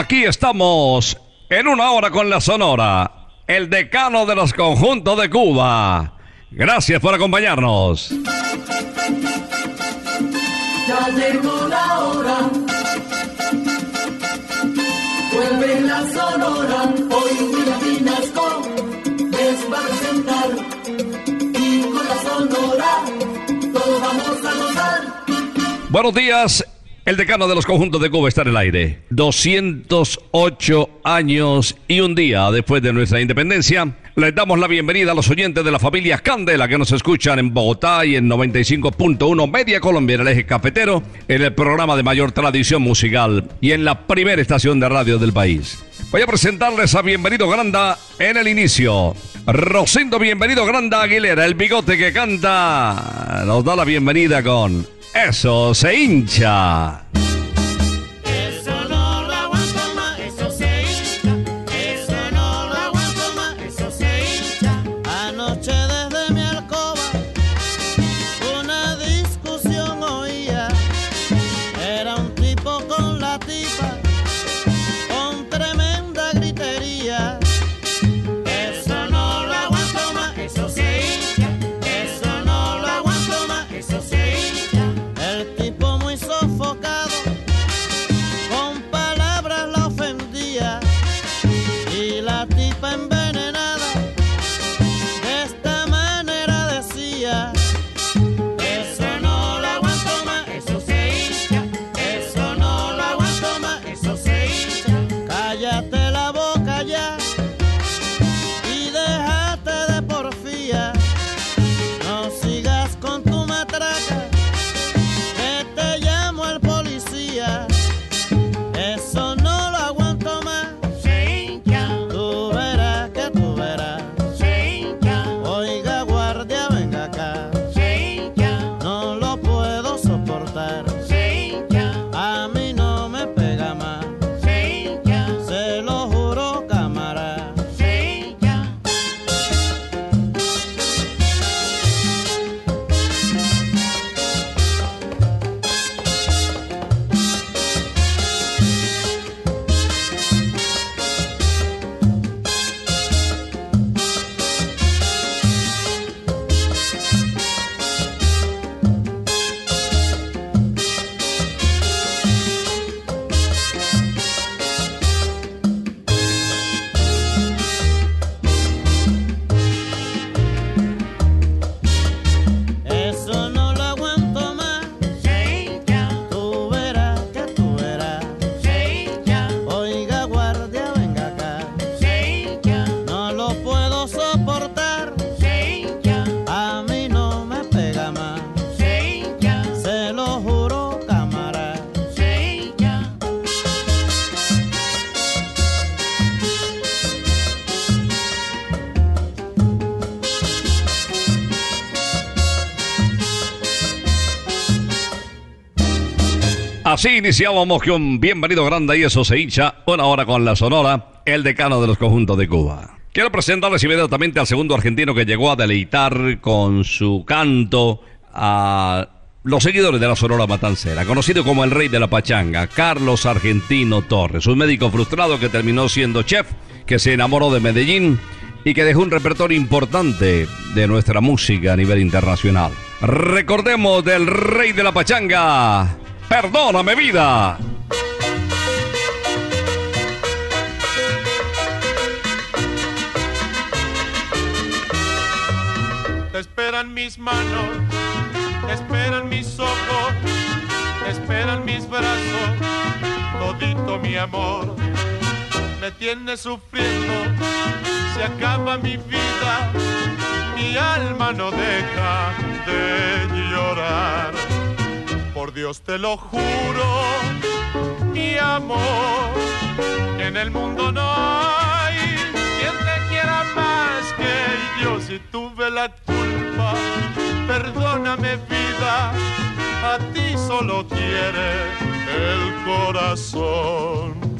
Aquí estamos en una hora con la Sonora, el decano de los conjuntos de Cuba. Gracias por acompañarnos. Ya llegó la hora. Vuelve la sonora. Hoy William Vinasco les va a presentar. Y con la sonora todos vamos a gozar. Buenos días. El decano de los conjuntos de Cuba está en el aire. 208 años y un día después de nuestra independencia, les damos la bienvenida a los oyentes de la familia Candela que nos escuchan en Bogotá y en 95.1 Media Colombia en el eje cafetero, en el programa de mayor tradición musical y en la primera estación de radio del país. Voy a presentarles a Bienvenido Granda en el inicio. Rosendo Bienvenido Granda Aguilera, el bigote que canta, nos da la bienvenida con Eso se hincha. Así iniciábamos con Bienvenido Grande y eso se hincha. Una hora con la Sonora, el decano de los conjuntos de Cuba. Quiero presentarles inmediatamente al segundo argentino que llegó a deleitar con su canto a los seguidores de la Sonora Matancera, conocido como el rey de la pachanga, Carlos Argentino Torres, un médico frustrado que terminó siendo chef, que se enamoró de Medellín y que dejó un repertorio importante de nuestra música a nivel internacional. Recordemos del rey de la pachanga, Perdóname vida. Te esperan mis manos, te esperan mis ojos, te esperan mis brazos, todito mi amor. Me tienes sufriendo, se acaba mi vida, mi alma no deja de llorar. Por Dios te lo juro, mi amor, en el mundo no hay quien te quiera más que yo. Si tuve la culpa, perdóname vida, a ti solo quiere el corazón.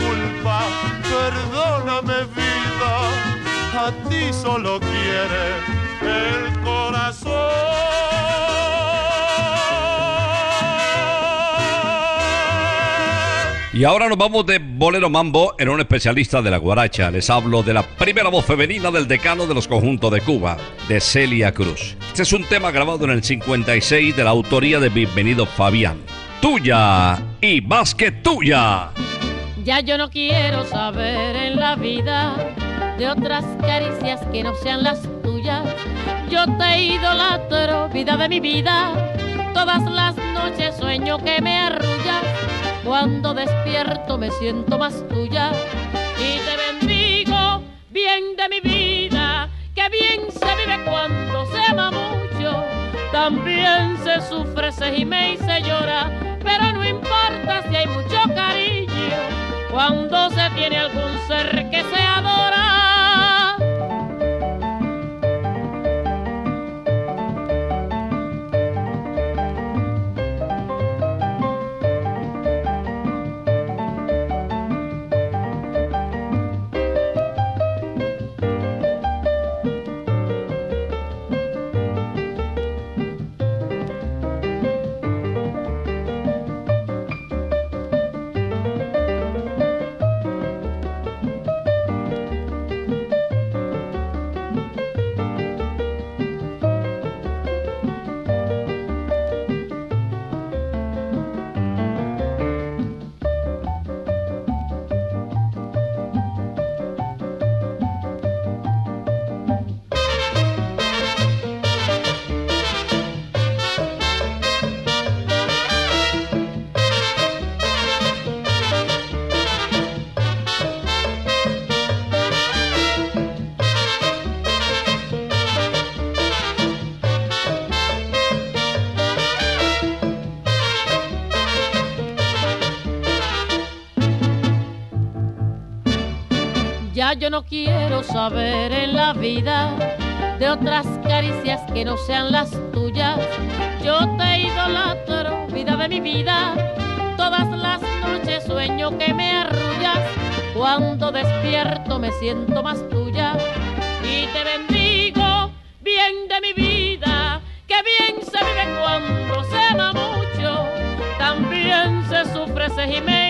Perdóname vida, a ti solo quiere el corazón. Y ahora nos vamos de Bolero Mambo en un especialista de la guaracha. Les hablo de la primera voz femenina del decano de los conjuntos de Cuba, de Celia Cruz. Este es un tema grabado en el 56 de la autoría de Bienvenido Fabián. Tuya y más que tuya. Ya yo no quiero saber en la vida de otras caricias que no sean las tuyas. Yo te idolatro, vida de mi vida. Todas las noches sueño que me arrullas. Cuando despierto me siento más tuya. Y te bendigo, bien de mi vida. Que bien se vive cuando se ama mucho. También se sufre, se gime y se llora. Pero no importa si hay mucho cariño. Cuando se tiene algún ser que se adora. Ya yo no quiero saber en la vida de otras caricias que no sean las tuyas. Yo te idolatro, vida de mi vida. Todas las noches sueño que me arrullas. Cuando despierto me siento más tuya. Y te bendigo, bien de mi vida. Que bien se vive cuando se ama mucho. También se sufre, se gime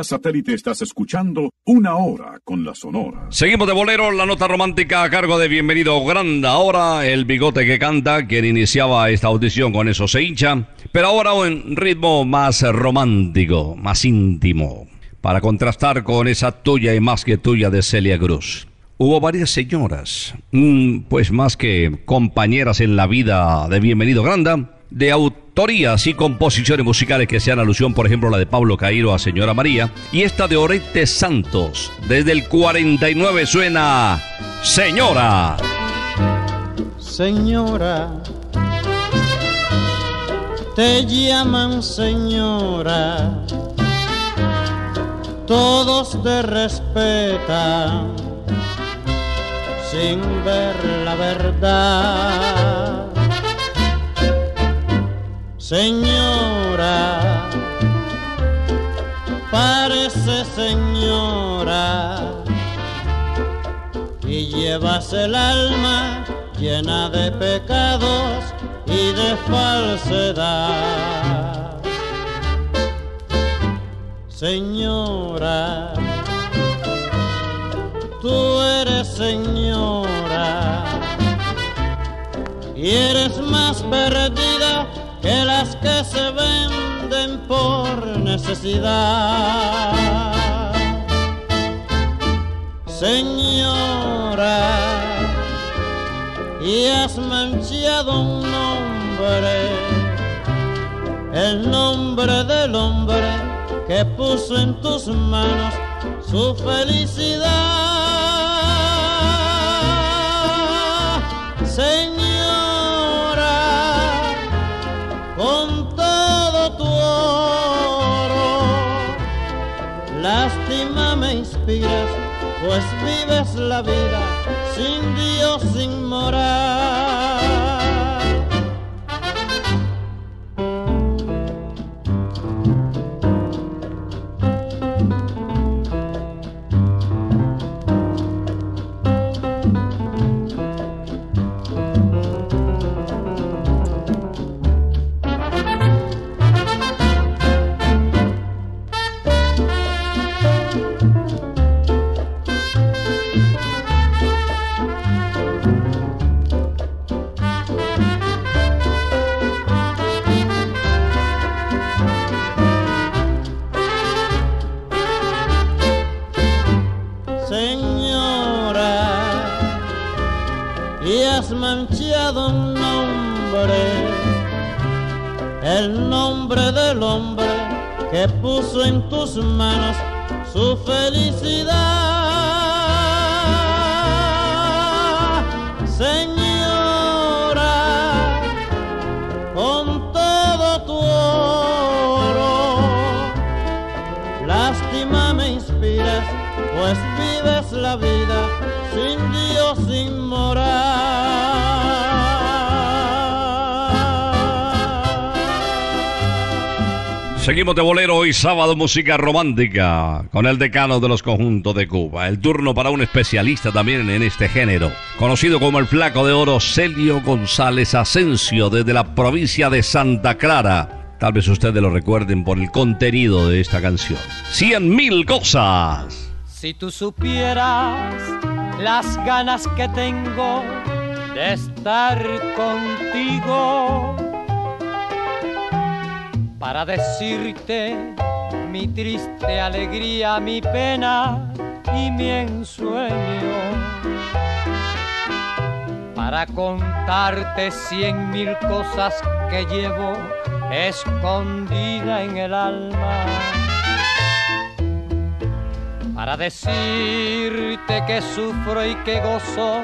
Satélite estás escuchando Una Hora con la Sonora. Seguimos de bolero, la nota romántica a cargo de Bienvenido Granda. Ahora el bigote que canta, quien iniciaba esta audición con eso se hincha, pero ahora un ritmo más romántico, más íntimo, para contrastar con esa tuya y más que tuya de Celia Cruz. Hubo varias señoras, mm, pues más que compañeras en la vida de Bienvenido Granda, de autorías y composiciones musicales que sean alusión, por ejemplo, la de Pablo Cairo a Señora María, y esta de Orete Santos. Desde el 49 suena Señora. Señora, te llaman señora, todos te respetan sin ver la verdad. Señora, parece señora y llevas el alma llena de pecados y de falsedad. Señora, tú eres señora y eres más perdida que las que se venden por necesidad. Señora, y has manchado un nombre, el nombre del hombre que puso en tus manos su felicidad. Señora, lástima me inspiras, pues vives la vida sin Dios, sin moral. Seguimos de bolero hoy sábado, música romántica, con el decano de los conjuntos de Cuba. El turno para un especialista también en este género, conocido como el flaco de oro Celio González Asensio, desde la provincia de Santa Clara. Tal vez ustedes lo recuerden por el contenido de esta canción. Cien mil cosas. Si tú supieras las ganas que tengo de estar contigo para decirte mi triste alegría, mi pena y mi ensueño. Para contarte cien mil cosas que llevo escondida en el alma para decirte que sufro y que gozo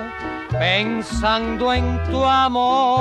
pensando en tu amor.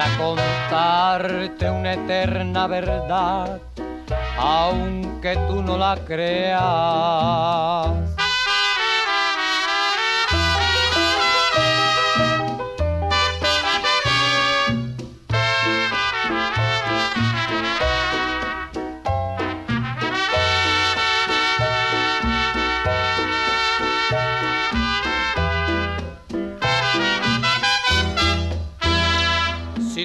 Para contarte una eterna verdad, aunque tú no la creas.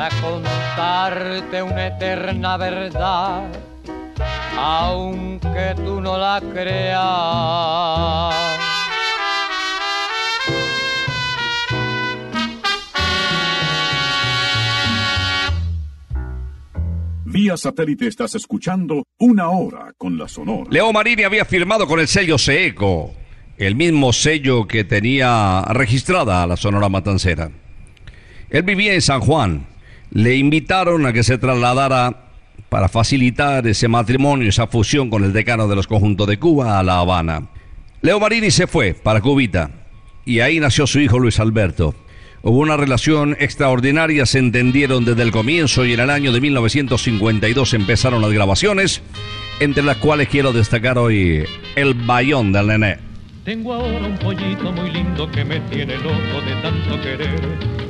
para contarte una eterna verdad, aunque tú no la creas. Vía satélite estás escuchando una hora con la Sonora. Leo Marini había firmado con el sello Seeco, el mismo sello que tenía registrada la Sonora Matancera. Él vivía en San Juan. Le invitaron a que se trasladara para facilitar ese matrimonio, esa fusión con el decano de los conjuntos de Cuba a La Habana. Leo Marini se fue para Cubita y ahí nació su hijo Luis Alberto. Hubo una relación extraordinaria, se entendieron desde el comienzo y en el año de 1952 empezaron las grabaciones, entre las cuales quiero destacar hoy El Bayón del Nené. Tengo ahora un pollito muy lindo que me tiene loco de tanto querer.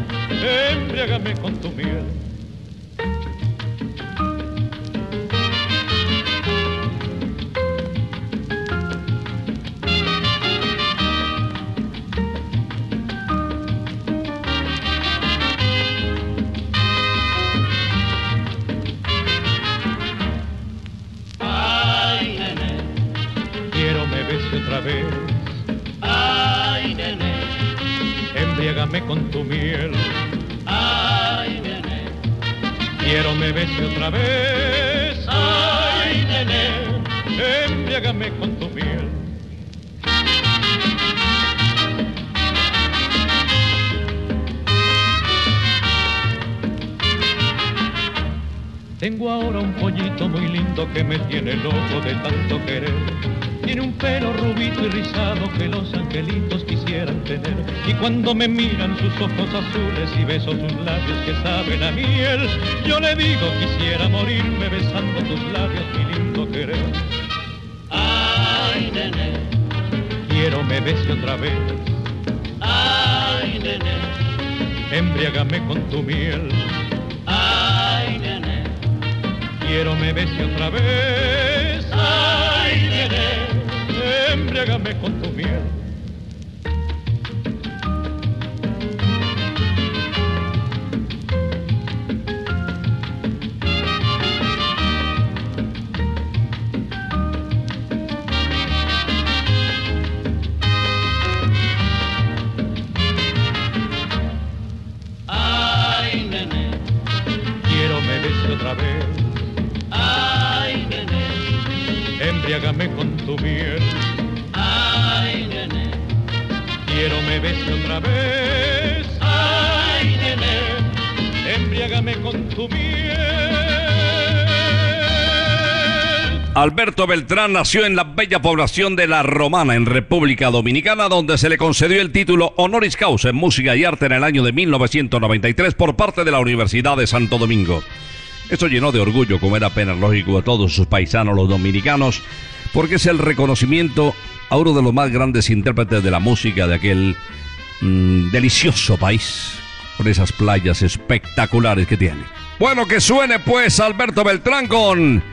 embriágame con tu miel. ay, nene, Quiero me bese otra vez, ay, nene, embriágame con tu miel. Quiero me bese otra vez. Ay, nene, embriágame con tu miel. Tengo ahora un pollito muy lindo que me tiene loco de tanto querer. Tiene un pelo rubito y rizado que los angelitos quisieran tener. Y cuando me miran sus ojos azules y beso sus labios que saben a miel, yo le digo quisiera morirme besando tus labios, mi lindo querer. ay, nene, Quiero me bese otra vez, ay, nene, embriágame con tu miel. ay, nene, Quiero me bese otra vez, embriágame con tu miel. ay, nene, Quiero Quiero me bese otra vez, ay, nene, con tu miel. Alberto Beltrán nació en la bella población de La Romana, en República Dominicana, donde se le concedió el título Honoris Causa en Música y Arte en el año de 1993 por parte de la Universidad de Santo Domingo. Esto llenó de orgullo, como era apenas lógico, a todos sus paisanos los dominicanos, porque es el reconocimiento a uno de los más grandes intérpretes de la música de aquel mm, delicioso país, con esas playas espectaculares que tiene. Bueno, que suene pues Alberto Beltrán con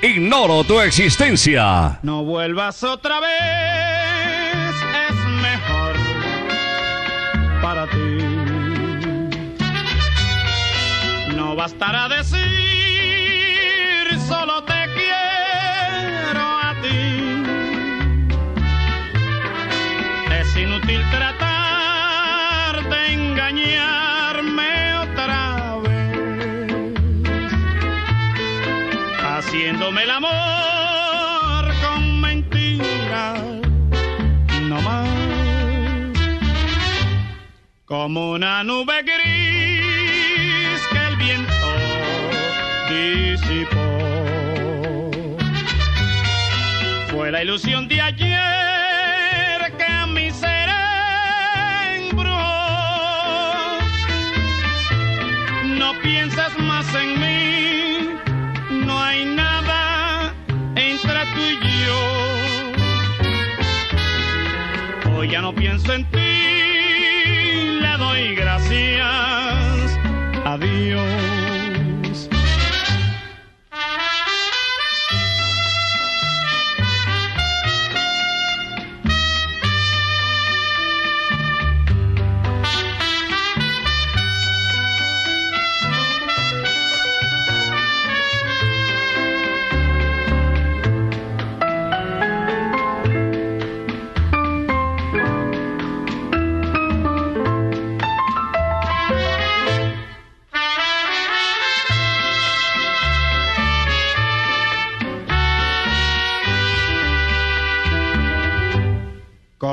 Ignoro tu existencia. No vuelvas otra vez, es mejor para ti. No bastará decir, el amor con mentiras, no más. Como una nube gris que el viento disipó. Fue la ilusión de ayer que a mi ser embrujó. No pienses más en mí, ya no pienso en ti,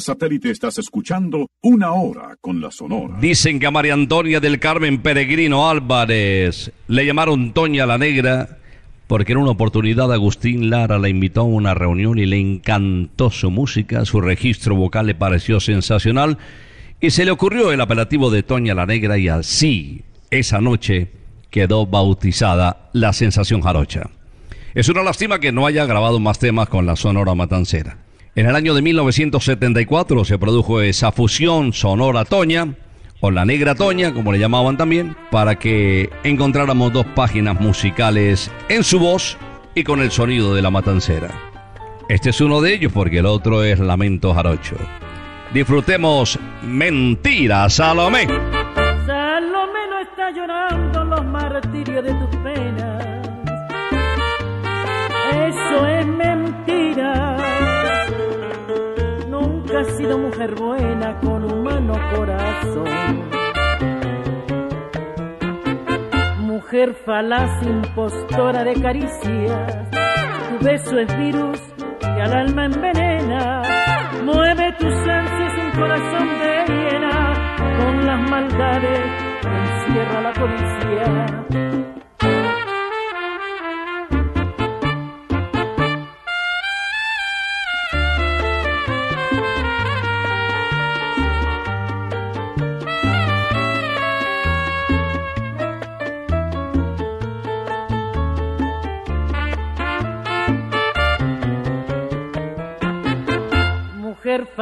Satélite estás escuchando Una Hora con la Sonora. Dicen que a María Antonia del Carmen Peregrino Álvarez le llamaron Toña la Negra porque en una oportunidad Agustín Lara la invitó a una reunión y le encantó su música, su registro vocal le pareció sensacional y se le ocurrió el apelativo de Toña la Negra y así, esa noche, quedó bautizada la sensación jarocha. Es una lástima que no haya grabado más temas con la Sonora Matancera. En el año de 1974 se produjo esa fusión Sonora Toña, o la Negra Toña, como le llamaban también, para que encontráramos dos páginas musicales en su voz y con el sonido de la Matancera. Este es uno de ellos porque el otro es Lamento Jarocho. Disfrutemos Mentira, Salomé. Salomé no está llorando los martirios de tus penas. Eso es mentira. Mujer buena con humano corazón. Mujer falaz, impostora de caricias. Tu beso es virus que al alma envenena. Mueve tus ansias un corazón de hiena. Con las maldades encierra la policía.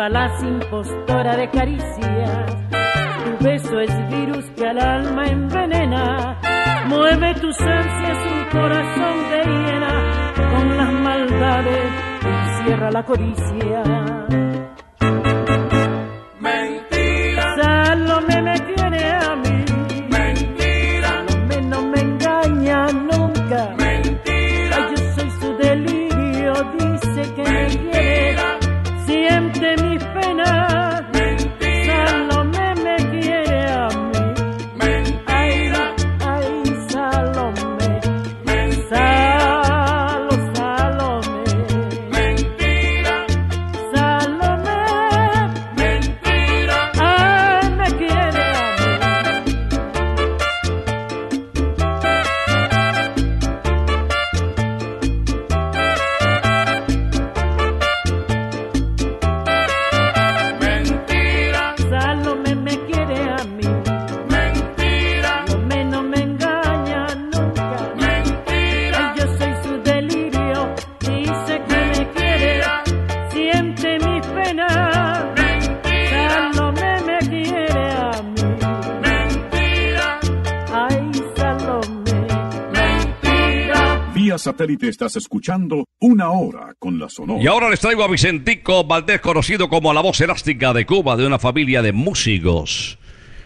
Falaz, impostora de caricias. Tu beso es virus que al alma envenena. Mueve tus ansias un corazón de hiena. Con las maldades encierra la codicia. Satélite estás escuchando Una Hora con la Sonora. Y ahora les traigo a Vicentico Valdés, conocido como la voz elástica de Cuba, de una familia de músicos.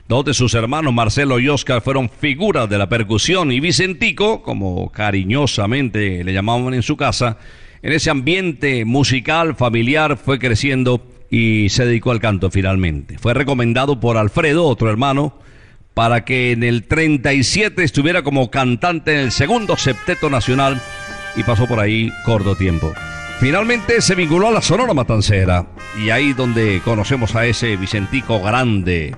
Dos de sus hermanos, Marcelo y Oscar, fueron figuras de la percusión y Vicentico, como cariñosamente le llamaban en su casa, en ese ambiente musical, familiar, fue creciendo y se dedicó al canto finalmente. Fue recomendado por Alfredo, otro hermano, para que en el 37 estuviera como cantante en el segundo septeto nacional y pasó por ahí corto tiempo. Finalmente se vinculó a la Sonora Matancera y ahí donde conocemos a ese Vicentico grande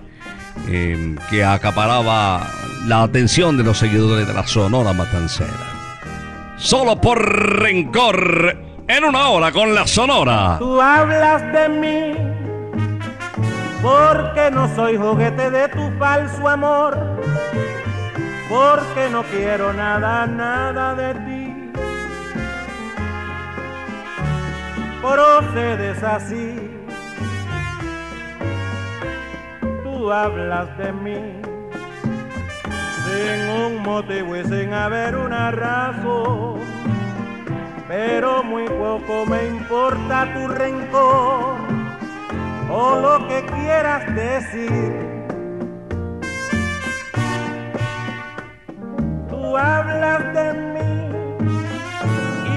eh, que acaparaba la atención de los seguidores de la Sonora Matancera. Solo por rencor en una hora con la Sonora. Tú hablas de mí porque no soy juguete de tu falso amor, porque no quiero nada, nada de ti. Procedes así, tú hablas de mí sin un motivo y sin haber una razón pero muy poco me importa tu rencor o lo que quieras decir. Tú hablas de mí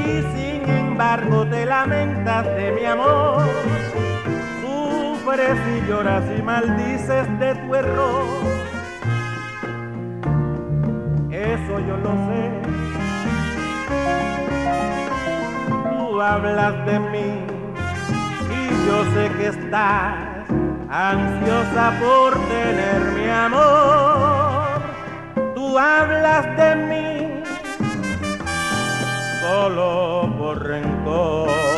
y sin embargo te lamentas de mi amor. Sufres y lloras y maldices de tu error. Eso yo lo sé. tú hablas de mí yo sé que estás ansiosa por tener mi amor. Tú hablas de mí solo por rencor.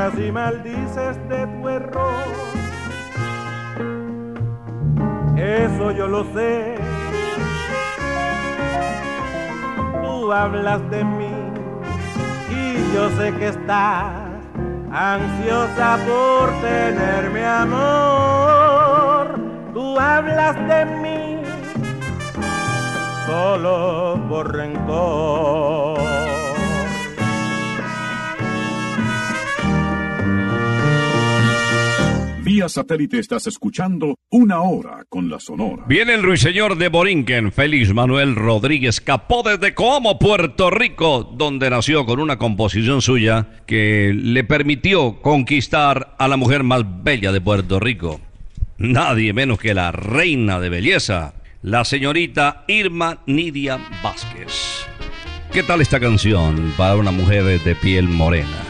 Lloras y maldices de tu error. Eso yo lo sé. Tú hablas de mí y yo sé que estás ansiosa por tener mi amor. Tú hablas de mí solo por rencor. Satélite estás escuchando Una Hora con la Sonora. Viene el ruiseñor de Borinquen, Félix Manuel Rodríguez, capó desde Como, Puerto Rico, donde nació con una composición suya que le permitió conquistar a la mujer más bella de Puerto Rico. Nadie menos que la reina de belleza, la señorita Irma Nidia Vázquez. ¿Qué tal esta canción para una mujer de piel morena?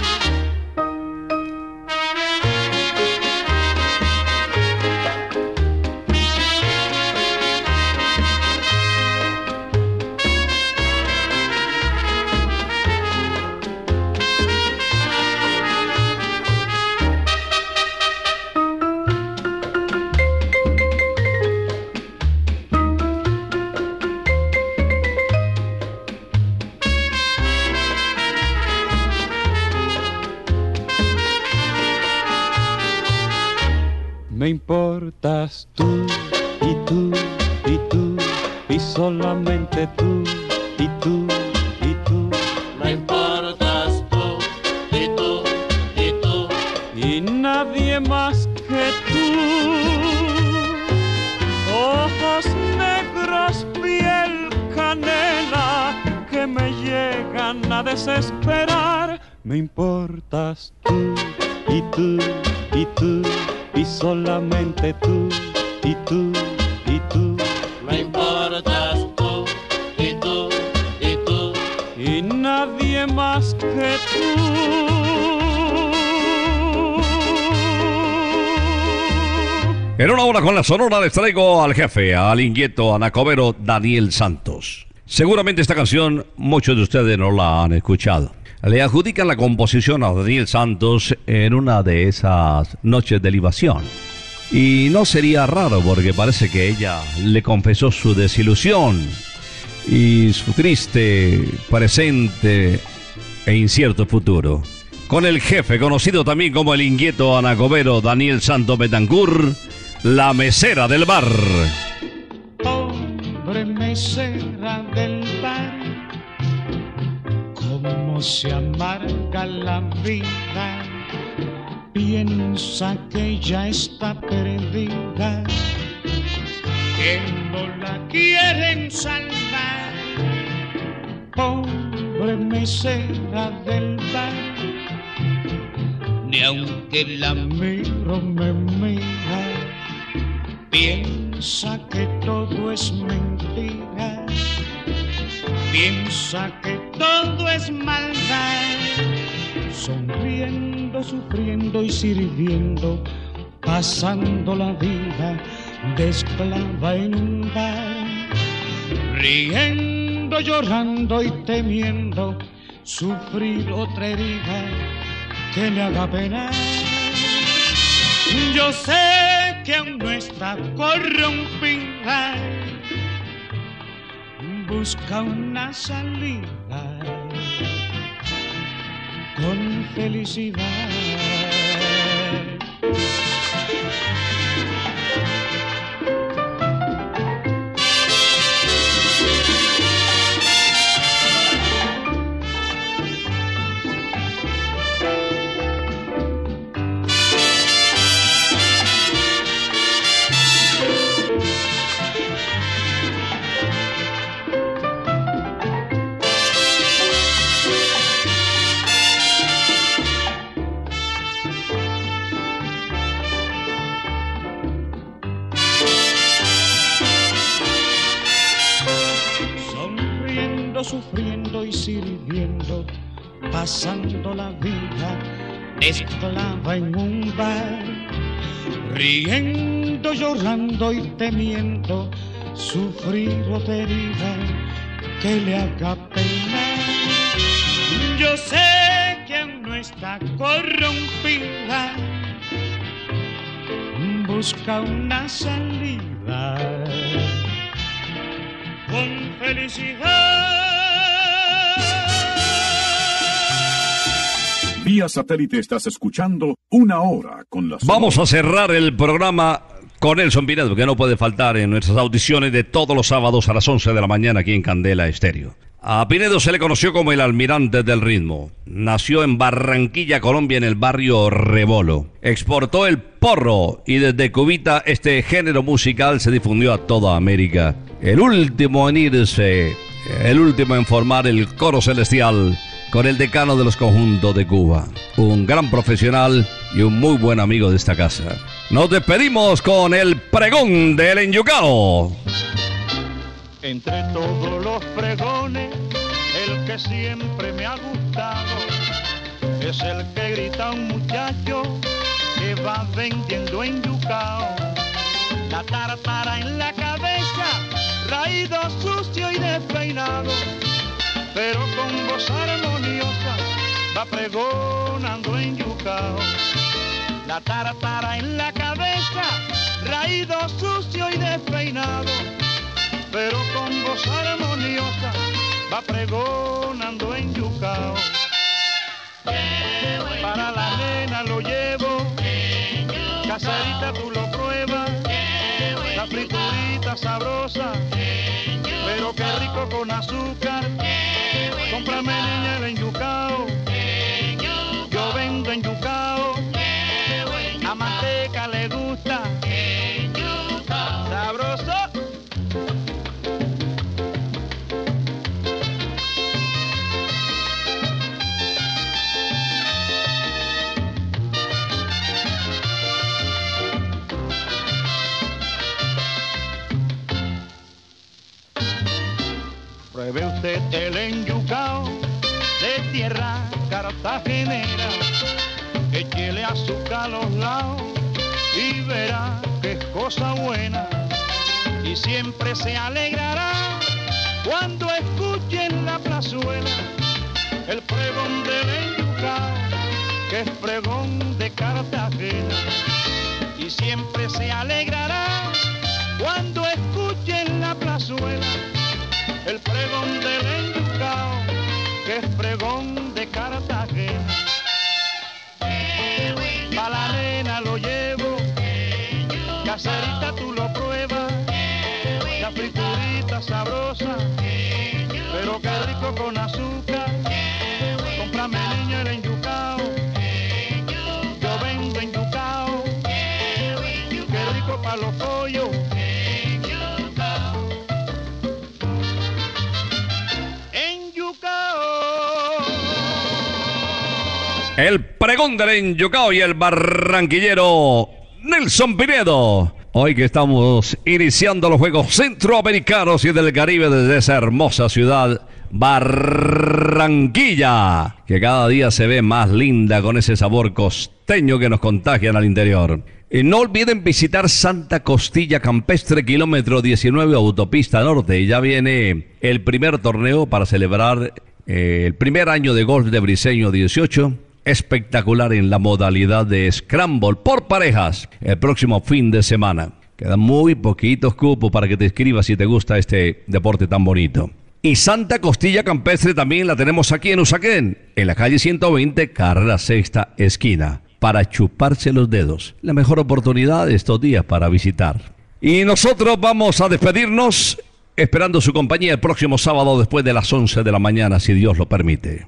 En una hora con la sonora les traigo al jefe, al inquieto anacobero Daniel Santos. Seguramente esta canción muchos de ustedes no la han escuchado. Le adjudican la composición a Daniel Santos en una de esas noches de libación. Y no sería raro porque parece que ella le confesó su desilusión y su triste presente e incierto futuro. Con el jefe, conocido también como el inquieto anacobero Daniel Santos Betancur, la mesera del bar. Hombre mesera del bar, cómo se amarga la vida. Piensa que ya está perdida, que no la quieren salvar. Pobre mesera del bar, ni aunque la miro me mira Piensa que todo es mentira, piensa que todo es maldad, sonriendo, sufriendo y sirviendo, pasando la vida de esclava en un bar, riendo, llorando y temiendo sufrir otra herida que le haga penar. Yo sé que aún no está corrompida, busca una salida con felicidad. Pasando la vida de esclava en un bar, riendo, llorando y temiendo sufrir otra herida que le haga pena. Yo sé que no está corrompida, busca una salida con felicidad. Satélite estás escuchando una hora con las. Vamos a cerrar el programa con Nelson Pinedo, que no puede faltar en nuestras audiciones de todos los sábados a las 11 de la mañana aquí en Candela Estéreo. A Pinedo se le conoció como el almirante del ritmo. Nació en Barranquilla, Colombia, en el barrio Rebolo. Exportó el porro y desde Cubita este género musical se difundió a toda América. El último en irse, el último en formar el coro celestial con el decano de los conjuntos de Cuba. Un gran profesional y un muy buen amigo de esta casa. Nos despedimos con el pregón del enyucao. Entre todos los pregones, el que siempre me ha gustado es el que grita un muchacho que va vendiendo en Yucao. La tartara en la cabeza, raído sucio y despeinado, pero con voz armoniosa va pregonando en Yucao. La tartara en la cabeza, raído sucio y despeinado pero con voz armoniosa va pregonando en Yucao. Para la nena lo llevo, caserita tú lo pruebas, la friturita sabrosa, pero qué rico con azúcar. Cómprame niña el enyucao, yo vendo en Yucao, a manteca le gusta, sabroso. Usted el enyucao de tierra cartagenera, échele azúcar a los lados y verá que es cosa buena. Y siempre se alegrará cuando escuche en la plazuela el pregón del enyucao, que es pregón de Cartagena. Y siempre se alegrará cuando escuche en la plazuela el pregón del enyucao, que es pregón de Cartagena. Pa' la nena lo llevo, caserita tú lo pruebas, la friturita sabrosa, pero qué rico con azúcar. Cómprame niña el enyucao, yo vendo enyucao, qué rico pa' los pollos. El pregón del enyucao y el barranquillero Nelson Pinedo. Hoy que estamos iniciando los Juegos Centroamericanos y del Caribe desde esa hermosa ciudad, Barranquilla, que cada día se ve más linda con ese sabor costeño que nos contagian al interior. Y no olviden visitar Santa Costilla Campestre, kilómetro 19, autopista norte. Ya viene el primer torneo para celebrar eh, el primer año de golf de Briseño 18. Espectacular en la modalidad de Scramble por parejas el próximo fin de semana. Quedan muy poquitos cupos para que te inscribas si te gusta este deporte tan bonito. Y Santa Costilla Campestre también la tenemos aquí en Usaquén, en la calle 120, carrera sexta esquina, para chuparse los dedos. La mejor oportunidad de estos días para visitar. Y nosotros vamos a despedirnos esperando su compañía el próximo sábado después de las 11 de la mañana, si Dios lo permite.